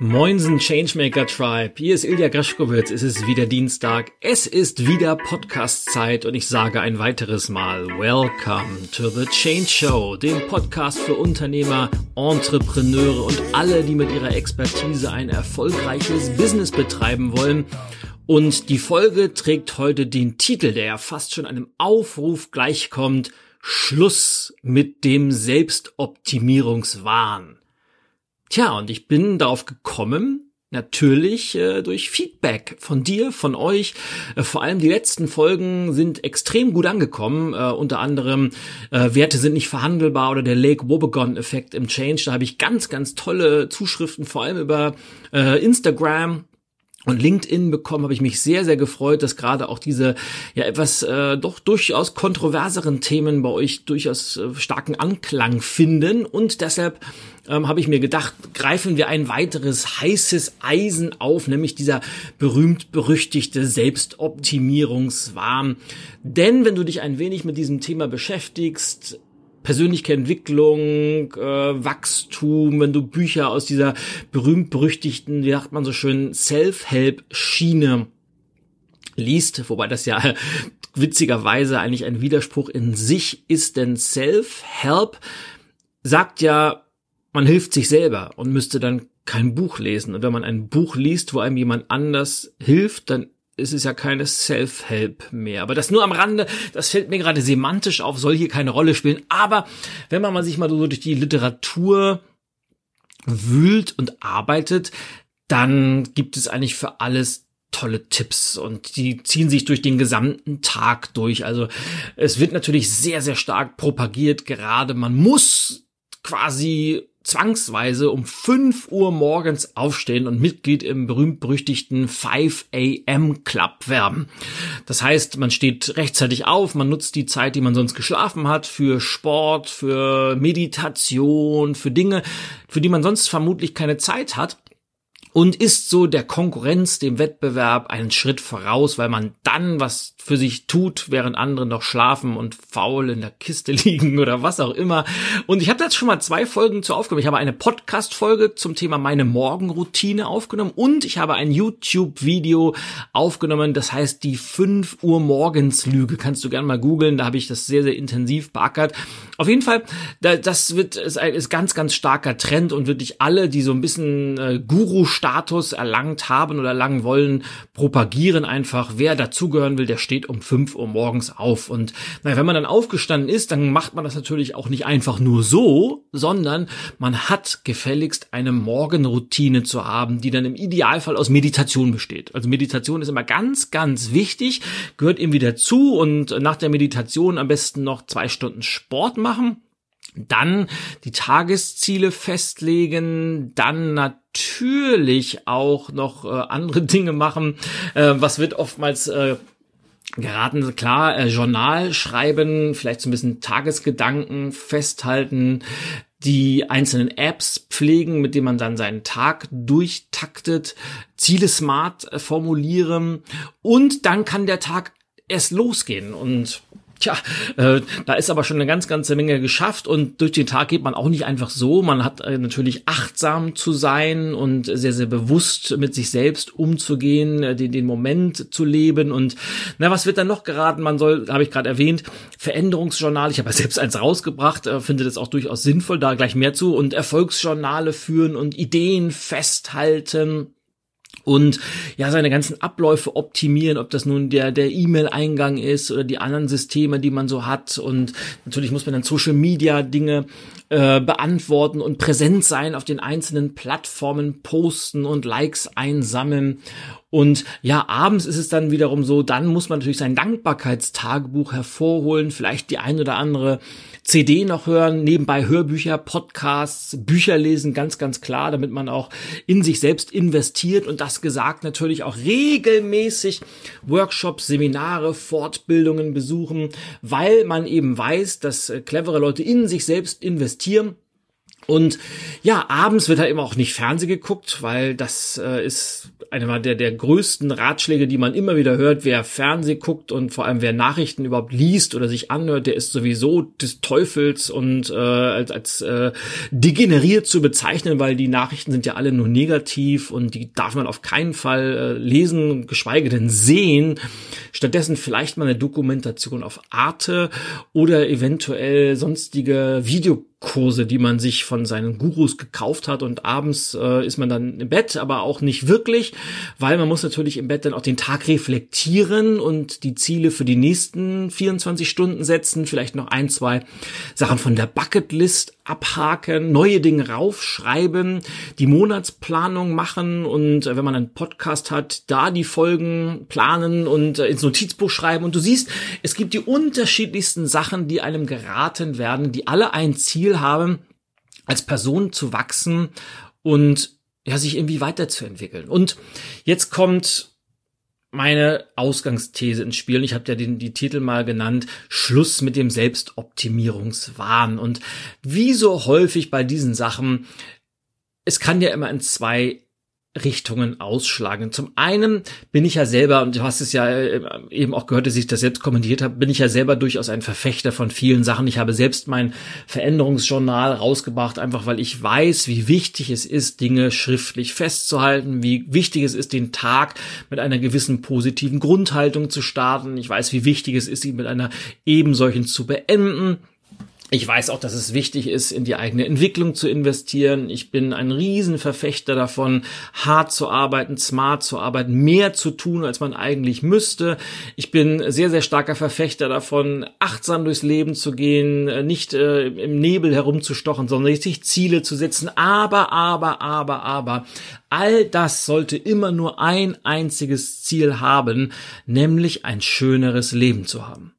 Moinsen Changemaker Tribe, hier ist Ilja Graschkowitz, es ist wieder Dienstag, es ist wieder Podcast-Zeit und ich sage ein weiteres Mal Welcome to the Change Show, dem Podcast für Unternehmer, Entrepreneure und alle, die mit ihrer Expertise ein erfolgreiches Business betreiben wollen. Und die Folge trägt heute den Titel, der ja fast schon einem Aufruf gleichkommt, Schluss mit dem Selbstoptimierungswahn. Tja, und ich bin darauf gekommen, natürlich äh, durch Feedback von dir, von euch. Äh, vor allem die letzten Folgen sind extrem gut angekommen. Äh, unter anderem äh, Werte sind nicht verhandelbar oder der Lake Wobegon-Effekt im Change. Da habe ich ganz, ganz tolle Zuschriften, vor allem über äh, Instagram und LinkedIn bekommen, habe ich mich sehr, sehr gefreut, dass gerade auch diese ja etwas äh, doch durchaus kontroverseren Themen bei euch durchaus äh, starken Anklang finden. Und deshalb ähm, habe ich mir gedacht, greifen wir ein weiteres heißes Eisen auf, nämlich dieser berühmt-berüchtigte Selbstoptimierungswahn. Denn wenn du dich ein wenig mit diesem Thema beschäftigst, persönliche Entwicklung, äh, Wachstum, wenn du Bücher aus dieser berühmt-berüchtigten, wie sagt man so schön, Self-Help-Schiene liest, wobei das ja witzigerweise eigentlich ein Widerspruch in sich ist, denn Self-Help sagt ja, man hilft sich selber und müsste dann kein Buch lesen. Und wenn man ein Buch liest, wo einem jemand anders hilft, dann ist es ja keine Self-Help mehr. Aber das nur am Rande, das fällt mir gerade semantisch auf, soll hier keine Rolle spielen. Aber wenn man sich mal so durch die Literatur wühlt und arbeitet, dann gibt es eigentlich für alles tolle Tipps und die ziehen sich durch den gesamten Tag durch. Also es wird natürlich sehr, sehr stark propagiert, gerade man muss quasi zwangsweise um 5 Uhr morgens aufstehen und Mitglied im berühmt-berüchtigten 5 AM Club werden. Das heißt, man steht rechtzeitig auf, man nutzt die Zeit, die man sonst geschlafen hat, für Sport, für Meditation, für Dinge, für die man sonst vermutlich keine Zeit hat und ist so der Konkurrenz, dem Wettbewerb einen Schritt voraus, weil man dann was für sich tut, während andere noch schlafen und faul in der Kiste liegen oder was auch immer. Und ich habe jetzt schon mal zwei Folgen zu aufgenommen. Ich habe eine Podcast-Folge zum Thema meine Morgenroutine aufgenommen und ich habe ein YouTube-Video aufgenommen, das heißt die 5 Uhr morgens Lüge. Kannst du gerne mal googeln, da habe ich das sehr, sehr intensiv beackert. Auf jeden Fall, das wird ist, ist ganz, ganz starker Trend und wirklich alle, die so ein bisschen äh, Guru Status erlangt haben oder erlangen wollen, propagieren einfach, wer dazugehören will, der steht um 5 Uhr morgens auf. Und naja, wenn man dann aufgestanden ist, dann macht man das natürlich auch nicht einfach nur so, sondern man hat gefälligst eine Morgenroutine zu haben, die dann im Idealfall aus Meditation besteht. Also Meditation ist immer ganz, ganz wichtig, gehört eben wieder zu und nach der Meditation am besten noch zwei Stunden Sport machen dann die Tagesziele festlegen, dann natürlich auch noch äh, andere Dinge machen. Äh, was wird oftmals äh, geraten, klar, äh, Journal schreiben, vielleicht so ein bisschen Tagesgedanken festhalten, die einzelnen Apps pflegen, mit denen man dann seinen Tag durchtaktet, Ziele smart äh, formulieren. Und dann kann der Tag erst losgehen. Und Tja, äh, da ist aber schon eine ganz, ganze Menge geschafft und durch den Tag geht man auch nicht einfach so. Man hat äh, natürlich achtsam zu sein und sehr, sehr bewusst mit sich selbst umzugehen, äh, den, den Moment zu leben und na, was wird dann noch geraten? Man soll, habe ich gerade erwähnt, Veränderungsjournal. Ich habe ja selbst eins rausgebracht, äh, finde das auch durchaus sinnvoll, da gleich mehr zu und Erfolgsjournale führen und Ideen festhalten und ja seine ganzen Abläufe optimieren, ob das nun der der E-Mail-Eingang ist oder die anderen Systeme, die man so hat. Und natürlich muss man dann Social Media Dinge äh, beantworten und präsent sein auf den einzelnen Plattformen, posten und Likes einsammeln. Und ja, abends ist es dann wiederum so, dann muss man natürlich sein Dankbarkeitstagebuch hervorholen, vielleicht die ein oder andere CD noch hören, nebenbei Hörbücher, Podcasts, Bücher lesen, ganz, ganz klar, damit man auch in sich selbst investiert und das gesagt natürlich auch regelmäßig Workshops, Seminare, Fortbildungen besuchen, weil man eben weiß, dass clevere Leute in sich selbst investieren Und ja, abends wird halt eben auch nicht Fernseh geguckt, weil das äh, ist einer der, der größten Ratschläge, die man immer wieder hört. Wer Fernseh guckt und vor allem wer Nachrichten überhaupt liest oder sich anhört, der ist sowieso des Teufels und äh, als, als äh, degeneriert zu bezeichnen, weil die Nachrichten sind ja alle nur negativ und die darf man auf keinen Fall äh, lesen, geschweige denn sehen. Stattdessen vielleicht mal eine Dokumentation auf Arte oder eventuell sonstige Video Kurse, die man sich von seinen Gurus gekauft hat und abends äh, ist man dann im Bett, aber auch nicht wirklich, weil man muss natürlich im Bett dann auch den Tag reflektieren und die Ziele für die nächsten 24 Stunden setzen, vielleicht noch ein, zwei Sachen von der Bucketlist abhaken, neue Dinge raufschreiben, die Monatsplanung machen und äh, wenn man einen Podcast hat, da die Folgen planen und äh, ins Notizbuch schreiben. Und du siehst, es gibt die unterschiedlichsten Sachen, die einem geraten werden, die alle ein Ziel haben, als Person zu wachsen und ja, sich irgendwie weiterzuentwickeln. Und jetzt kommt meine Ausgangsthese ins Spiel. Ich habe ja den, die Titel mal genannt, Schluss mit dem Selbstoptimierungswahn. Und wie so häufig bei diesen Sachen, es kann ja immer in zwei Richtungen ausschlagen. Zum einen bin ich ja selber, und du hast es ja äh, eben auch gehört, dass ich das selbst kommentiert habe, bin ich ja selber durchaus ein Verfechter von vielen Sachen. Ich habe selbst mein Veränderungsjournal rausgebracht, einfach weil ich weiß, wie wichtig es ist, Dinge schriftlich festzuhalten, wie wichtig es ist, den Tag mit einer gewissen positiven Grundhaltung zu starten. Ich weiß, wie wichtig es ist, ihn mit einer ebensolchen zu beenden. Ich weiß auch, dass es wichtig ist, in die eigene Entwicklung zu investieren. Ich bin ein Riesenverfechter davon, hart zu arbeiten, smart zu arbeiten, mehr zu tun, als man eigentlich müsste. Ich bin sehr, sehr starker Verfechter davon, achtsam durchs Leben zu gehen, nicht äh, im Nebel herumzustochen, sondern sich Ziele zu setzen. Aber, aber, aber, aber, all das sollte immer nur ein einziges Ziel haben, nämlich ein schöneres Leben zu haben.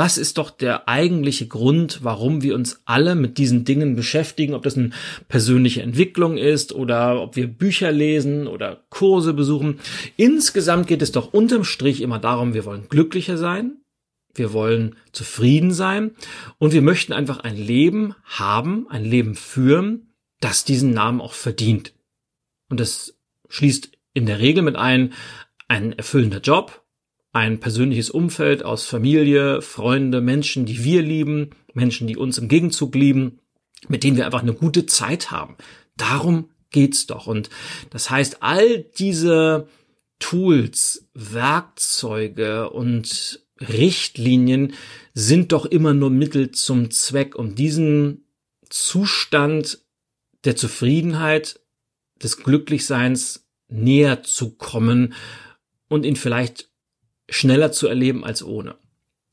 Das ist doch der eigentliche Grund, warum wir uns alle mit diesen Dingen beschäftigen, ob das eine persönliche Entwicklung ist oder ob wir Bücher lesen oder Kurse besuchen. Insgesamt geht es doch unterm Strich immer darum, wir wollen glücklicher sein, wir wollen zufrieden sein und wir möchten einfach ein Leben haben, ein Leben führen, das diesen Namen auch verdient. Und das schließt in der Regel mit ein, ein erfüllender Job, ein persönliches Umfeld aus Familie, Freunde, Menschen, die wir lieben, Menschen, die uns im Gegenzug lieben, mit denen wir einfach eine gute Zeit haben. Darum geht's doch. Und das heißt, all diese Tools, Werkzeuge und Richtlinien sind doch immer nur Mittel zum Zweck, um diesen Zustand der Zufriedenheit, des Glücklichseins näher zu kommen und ihn vielleicht schneller zu erleben als ohne.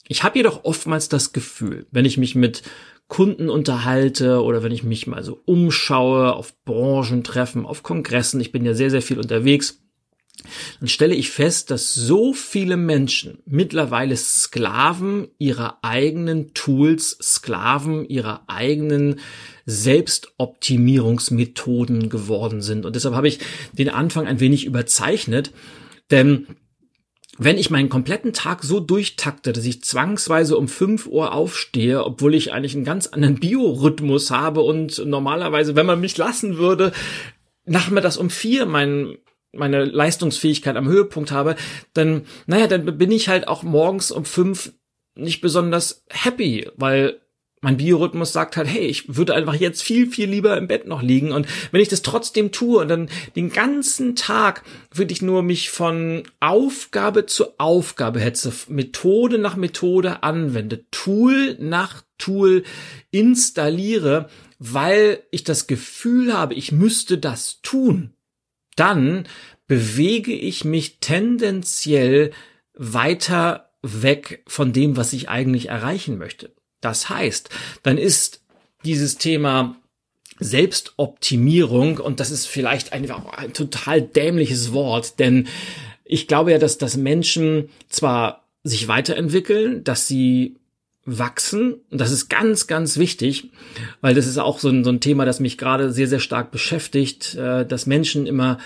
Ich habe jedoch oftmals das Gefühl, wenn ich mich mit Kunden unterhalte oder wenn ich mich mal so umschaue auf Branchentreffen, auf Kongressen, ich bin ja sehr, sehr viel unterwegs, dann stelle ich fest, dass so viele Menschen mittlerweile Sklaven ihrer eigenen Tools, Sklaven ihrer eigenen Selbstoptimierungsmethoden geworden sind. Und deshalb habe ich den Anfang ein wenig überzeichnet, denn wenn ich meinen kompletten Tag so durchtakte, dass ich zwangsweise um 5 Uhr aufstehe, obwohl ich eigentlich einen ganz anderen Biorhythmus habe und normalerweise, wenn man mich lassen würde, nachmittags um vier mein, meine Leistungsfähigkeit am Höhepunkt habe, dann, naja, dann bin ich halt auch morgens um fünf nicht besonders happy, weil mein Biorhythmus sagt halt, hey, ich würde einfach jetzt viel, viel lieber im Bett noch liegen. Und wenn ich das trotzdem tue und dann den ganzen Tag würde ich nur mich von Aufgabe zu Aufgabe hetze, Methode nach Methode anwende, Tool nach Tool installiere, weil ich das Gefühl habe, ich müsste das tun, dann bewege ich mich tendenziell weiter weg von dem, was ich eigentlich erreichen möchte. Das heißt, dann ist dieses Thema Selbstoptimierung, und das ist vielleicht ein, ein total dämliches Wort, denn ich glaube ja, dass, dass Menschen zwar sich weiterentwickeln, dass sie wachsen. Das ist ganz, ganz wichtig, weil das ist auch so ein, so ein Thema, das mich gerade sehr, sehr stark beschäftigt, äh, dass Menschen immer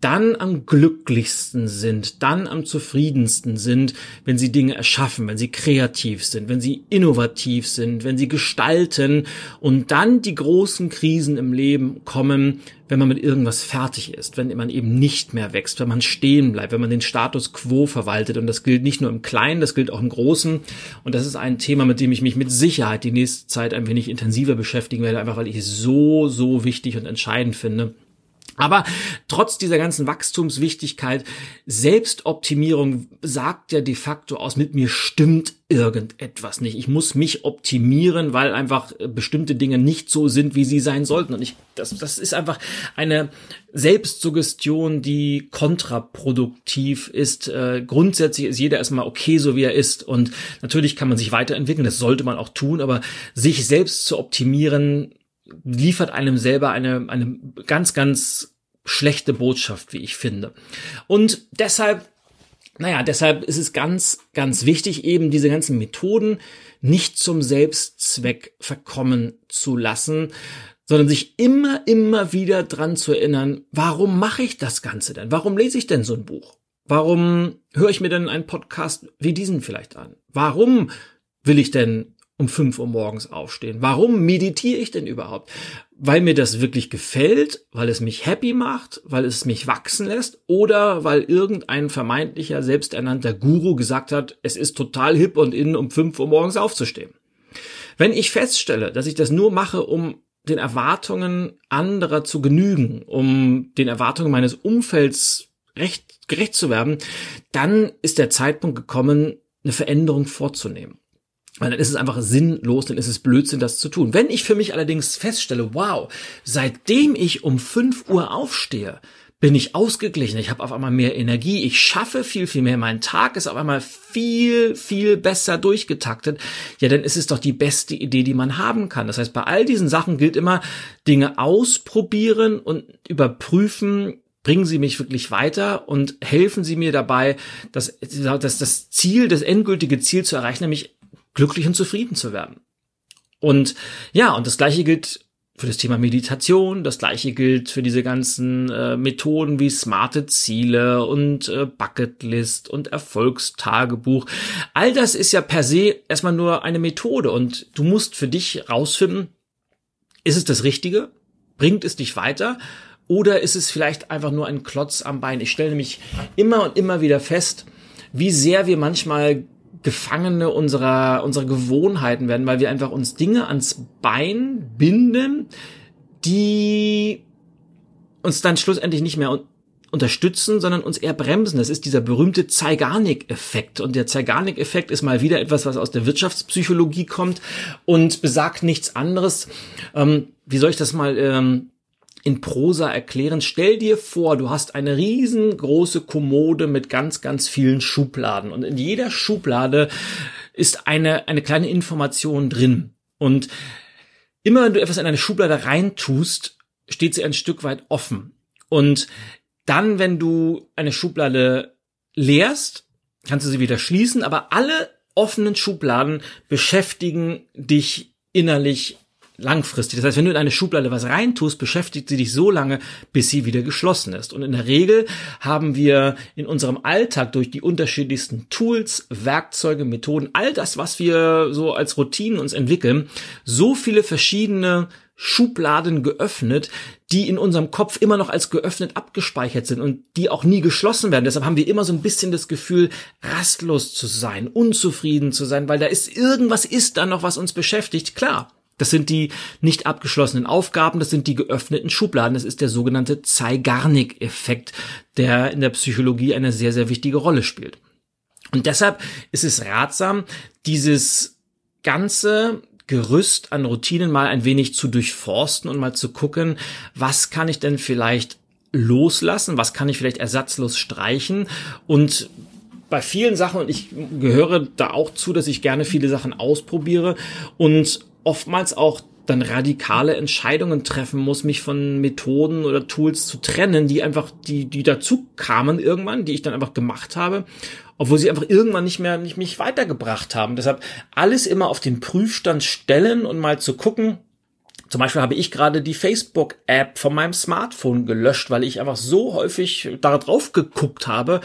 dann am glücklichsten sind, dann am zufriedensten sind, wenn sie Dinge erschaffen, wenn sie kreativ sind, wenn sie innovativ sind, wenn sie gestalten und dann die großen Krisen im Leben kommen, wenn man mit irgendwas fertig ist, wenn man eben nicht mehr wächst, wenn man stehen bleibt, wenn man den Status quo verwaltet. Und das gilt nicht nur im Kleinen, das gilt auch im Großen. Und das ist ein Thema, mit dem ich mich mit Sicherheit die nächste Zeit ein wenig intensiver beschäftigen werde, einfach weil ich es so, so wichtig und entscheidend finde. Aber trotz dieser ganzen Wachstumswichtigkeit, Selbstoptimierung sagt ja de facto aus, mit mir stimmt irgendetwas nicht. Ich muss mich optimieren, weil einfach bestimmte Dinge nicht so sind, wie sie sein sollten. Und ich, das, das ist einfach eine Selbstsuggestion, die kontraproduktiv ist. Äh, grundsätzlich ist jeder erstmal okay, so wie er ist. Und natürlich kann man sich weiterentwickeln, das sollte man auch tun, aber sich selbst zu optimieren, liefert einem selber eine, eine ganz, ganz schlechte Botschaft, wie ich finde. Und deshalb, naja, deshalb ist es ganz, ganz wichtig, eben diese ganzen Methoden nicht zum Selbstzweck verkommen zu lassen, sondern sich immer, immer wieder dran zu erinnern, warum mache ich das Ganze denn? Warum lese ich denn so ein Buch? Warum höre ich mir denn einen Podcast wie diesen vielleicht an? Warum will ich denn um fünf Uhr morgens aufstehen? Warum meditiere ich denn überhaupt? Weil mir das wirklich gefällt, weil es mich happy macht, weil es mich wachsen lässt oder weil irgendein vermeintlicher selbsternannter Guru gesagt hat, es ist total hip und innen um fünf Uhr morgens aufzustehen. Wenn ich feststelle, dass ich das nur mache, um den Erwartungen anderer zu genügen, um den Erwartungen meines Umfelds recht, gerecht zu werden, dann ist der Zeitpunkt gekommen, eine Veränderung vorzunehmen. Weil dann ist es einfach sinnlos, dann ist es Blödsinn, das zu tun. Wenn ich für mich allerdings feststelle, wow, seitdem ich um 5 Uhr aufstehe, bin ich ausgeglichen, ich habe auf einmal mehr Energie, ich schaffe viel, viel mehr, mein Tag ist auf einmal viel, viel besser durchgetaktet, ja, dann ist es doch die beste Idee, die man haben kann. Das heißt, bei all diesen Sachen gilt immer, Dinge ausprobieren und überprüfen, bringen Sie mich wirklich weiter und helfen Sie mir dabei, das, das, das Ziel, das endgültige Ziel zu erreichen, nämlich glücklich und zufrieden zu werden. Und ja, und das gleiche gilt für das Thema Meditation, das gleiche gilt für diese ganzen äh, Methoden wie smarte Ziele und äh, Bucketlist und Erfolgstagebuch. All das ist ja per se erstmal nur eine Methode und du musst für dich rausfinden, ist es das Richtige? Bringt es dich weiter? Oder ist es vielleicht einfach nur ein Klotz am Bein? Ich stelle nämlich immer und immer wieder fest, wie sehr wir manchmal Gefangene unserer, unserer Gewohnheiten werden, weil wir einfach uns Dinge ans Bein binden, die uns dann schlussendlich nicht mehr unterstützen, sondern uns eher bremsen. Das ist dieser berühmte Zeigarnik-Effekt. Und der Zeigarnik-Effekt ist mal wieder etwas, was aus der Wirtschaftspsychologie kommt und besagt nichts anderes. Ähm, wie soll ich das mal ähm, in Prosa erklären. Stell dir vor, du hast eine riesengroße Kommode mit ganz, ganz vielen Schubladen und in jeder Schublade ist eine, eine kleine Information drin. Und immer wenn du etwas in eine Schublade reintust, steht sie ein Stück weit offen. Und dann, wenn du eine Schublade leerst, kannst du sie wieder schließen, aber alle offenen Schubladen beschäftigen dich innerlich langfristig. Das heißt, wenn du in eine Schublade was reintust, beschäftigt sie dich so lange, bis sie wieder geschlossen ist. Und in der Regel haben wir in unserem Alltag durch die unterschiedlichsten Tools, Werkzeuge, Methoden, all das, was wir so als Routinen uns entwickeln, so viele verschiedene Schubladen geöffnet, die in unserem Kopf immer noch als geöffnet abgespeichert sind und die auch nie geschlossen werden. Deshalb haben wir immer so ein bisschen das Gefühl, rastlos zu sein, unzufrieden zu sein, weil da ist irgendwas ist da noch, was uns beschäftigt. Klar, das sind die nicht abgeschlossenen Aufgaben, das sind die geöffneten Schubladen. Das ist der sogenannte Zeigarnik-Effekt, der in der Psychologie eine sehr, sehr wichtige Rolle spielt. Und deshalb ist es ratsam, dieses ganze Gerüst an Routinen mal ein wenig zu durchforsten und mal zu gucken, was kann ich denn vielleicht loslassen, was kann ich vielleicht ersatzlos streichen und bei vielen Sachen, und ich gehöre da auch zu, dass ich gerne viele Sachen ausprobiere und oftmals auch dann radikale Entscheidungen treffen muss, mich von Methoden oder Tools zu trennen, die einfach, die, die dazu kamen irgendwann, die ich dann einfach gemacht habe, obwohl sie einfach irgendwann nicht mehr, nicht mich weitergebracht haben. Deshalb alles immer auf den Prüfstand stellen und mal zu gucken, Zum Beispiel habe ich gerade die Facebook-App von meinem Smartphone gelöscht, weil ich einfach so häufig da drauf geguckt habe.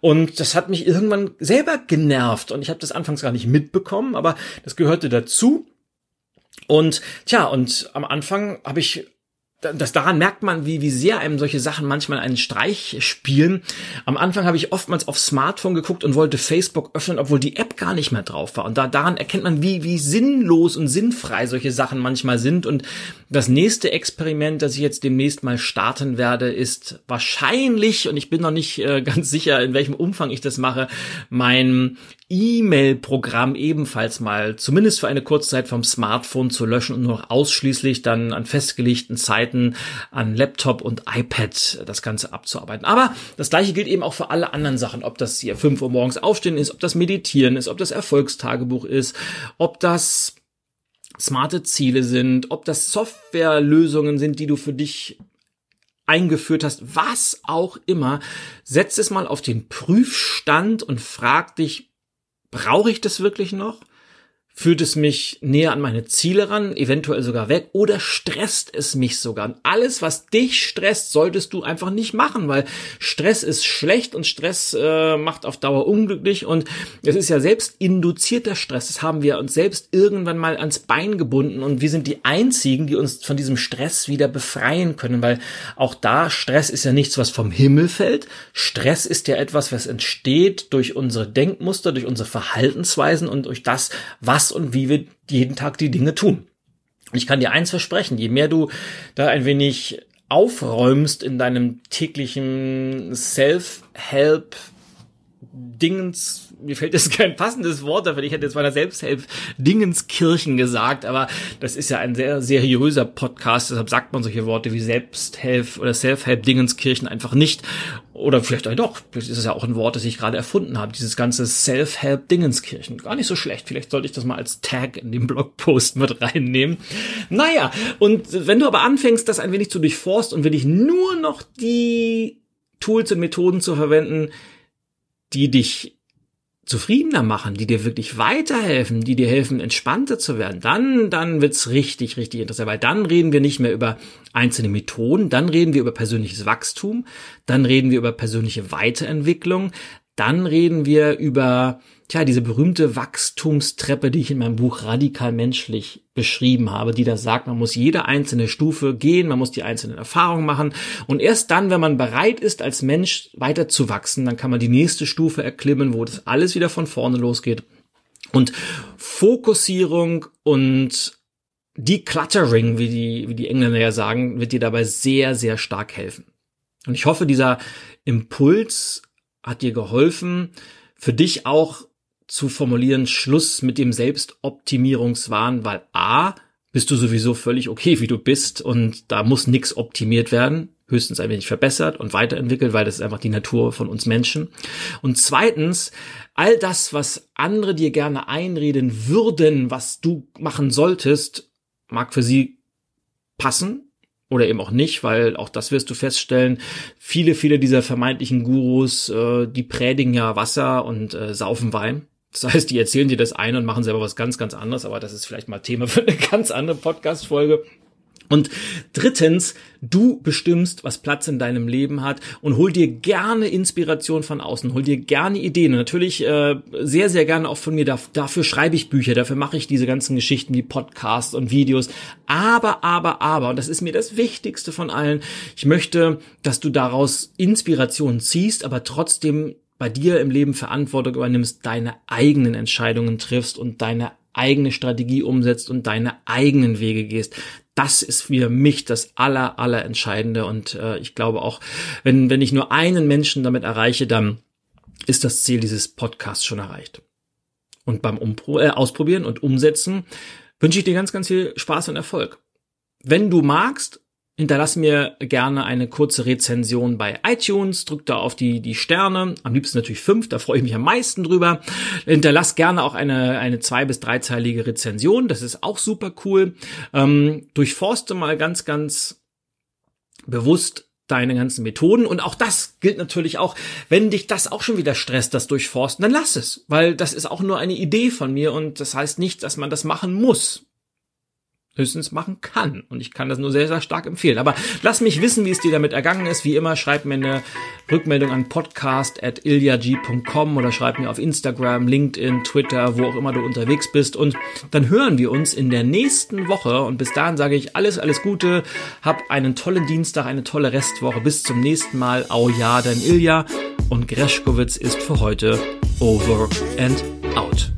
Und das hat mich irgendwann selber genervt. Und ich habe das anfangs gar nicht mitbekommen, aber das gehörte dazu. Und tja, und am Anfang habe ich das daran merkt man, wie, wie sehr einem solche Sachen manchmal einen Streich spielen. Am Anfang habe ich oftmals auf Smartphone geguckt und wollte Facebook öffnen, obwohl die App gar nicht mehr drauf war. Und da, daran erkennt man, wie, wie sinnlos und sinnfrei solche Sachen manchmal sind. Und das nächste Experiment, das ich jetzt demnächst mal starten werde, ist wahrscheinlich, und ich bin noch nicht äh, ganz sicher, in welchem Umfang ich das mache, mein E-Mail-Programm ebenfalls mal, zumindest für eine Kurzzeit vom Smartphone zu löschen und nur noch ausschließlich dann an festgelegten Zeiten an Laptop und iPad das Ganze abzuarbeiten. Aber das gleiche gilt eben auch für alle anderen Sachen, ob das hier 5 Uhr morgens aufstehen ist, ob das Meditieren ist, ob das Erfolgstagebuch ist, ob das smarte Ziele sind, ob das Softwarelösungen sind, die du für dich eingeführt hast, was auch immer, setz es mal auf den Prüfstand und frag dich, brauche ich das wirklich noch? Führt es mich näher an meine Ziele ran, eventuell sogar weg, oder stresst es mich sogar? Und alles, was dich stresst, solltest du einfach nicht machen, weil Stress ist schlecht und Stress äh, macht auf Dauer unglücklich und es ist ja selbst induzierter Stress. Das haben wir uns selbst irgendwann mal ans Bein gebunden und wir sind die einzigen, die uns von diesem Stress wieder befreien können, weil auch da Stress ist ja nichts, was vom Himmel fällt. Stress ist ja etwas, was entsteht durch unsere Denkmuster, durch unsere Verhaltensweisen und durch das, was was und wie wir jeden Tag die Dinge tun. Und ich kann dir eins versprechen, je mehr du da ein wenig aufräumst in deinem täglichen Self-Help Dingens, mir fällt jetzt kein passendes Wort dafür, ich hätte jetzt meiner Selbsthelp Dingenskirchen gesagt, aber das ist ja ein sehr seriöser Podcast, deshalb sagt man solche Worte wie Selbsthelp oder Self-Help Dingenskirchen einfach nicht. Oder vielleicht auch doch, vielleicht ist es ja auch ein Wort, das ich gerade erfunden habe, dieses ganze Self-Help Dingenskirchen. Gar nicht so schlecht, vielleicht sollte ich das mal als Tag in den Blogpost mit reinnehmen. Naja, und wenn du aber anfängst, das ein wenig zu durchforsten und wenn ich nur noch die Tools und Methoden zu verwenden, die dich zufriedener machen, die dir wirklich weiterhelfen, die dir helfen, entspannter zu werden, dann, dann wird's richtig, richtig interessant, weil dann reden wir nicht mehr über einzelne Methoden, dann reden wir über persönliches Wachstum, dann reden wir über persönliche Weiterentwicklung, dann reden wir über tja, diese berühmte Wachstumstreppe, die ich in meinem Buch Radikal Menschlich beschrieben habe, die da sagt, man muss jede einzelne Stufe gehen, man muss die einzelnen Erfahrungen machen und erst dann, wenn man bereit ist, als Mensch weiter zu wachsen, dann kann man die nächste Stufe erklimmen, wo das alles wieder von vorne losgeht. Und Fokussierung und Decluttering, wie die, wie die Engländer ja sagen, wird dir dabei sehr, sehr stark helfen. Und ich hoffe, dieser Impuls hat dir geholfen, für dich auch zu formulieren, Schluss mit dem Selbstoptimierungswahn, weil A, bist du sowieso völlig okay, wie du bist und da muss nichts optimiert werden, höchstens ein wenig verbessert und weiterentwickelt, weil das ist einfach die Natur von uns Menschen. Und zweitens, all das, was andere dir gerne einreden würden, was du machen solltest, mag für sie passen oder eben auch nicht, weil auch das wirst du feststellen, viele, viele dieser vermeintlichen Gurus, äh, die predigen ja Wasser und äh, saufen Wein. Das heißt, die erzählen dir das eine und machen selber was ganz, ganz anderes, aber das ist vielleicht mal Thema für eine ganz andere Podcast-Folge. Und drittens, du bestimmst, was Platz in deinem Leben hat und hol dir gerne Inspiration von außen, hol dir gerne Ideen und natürlich äh, sehr, sehr gerne auch von mir. dafür schreibe ich Bücher, dafür mache ich diese ganzen Geschichten wie Podcasts und Videos. Aber, aber, aber, und das ist mir das Wichtigste von allen, ich möchte, dass du daraus Inspiration ziehst, aber trotzdem bei dir im Leben Verantwortung übernimmst, deine eigenen Entscheidungen triffst und deine eigene Strategie umsetzt und deine eigenen Wege gehst. Das ist für mich das aller, aller Entscheidende. Und äh, ich glaube auch, wenn, wenn ich nur einen Menschen damit erreiche, dann ist das Ziel dieses Podcasts schon erreicht. Und beim Umpro äh, Ausprobieren und Umsetzen wünsche ich dir ganz, ganz viel Spaß und Erfolg. Wenn du magst, Hinterlass mir gerne eine kurze Rezension bei iTunes, drück da auf die, die Sterne, am liebsten natürlich fünf, da freue ich mich am meisten drüber. Hinterlass gerne auch eine, eine zwei- bis dreizeilige Rezension, das ist auch super cool. Ähm, durchforste mal ganz, ganz bewusst deine ganzen Methoden und auch das gilt natürlich auch, wenn dich das auch schon wieder stresst, das Durchforsten, dann lass es, weil das ist auch nur eine Idee von mir und das heißt nicht, dass man das machen muss. Höchstens machen kann. Und ich kann das nur sehr, sehr stark empfehlen. Aber lass mich wissen, wie es dir damit ergangen ist. Wie immer, schreib mir eine Rückmeldung an podcast.ilyag.com oder schreib mir auf Instagram, LinkedIn, Twitter, wo auch immer du unterwegs bist. Und dann hören wir uns in der nächsten Woche. Und bis dahin sage ich alles, alles Gute. Hab einen tollen Dienstag, eine tolle Restwoche. Bis zum nächsten Mal. Au ja, dein Ilja. Und Greschkowitz ist für heute over and out.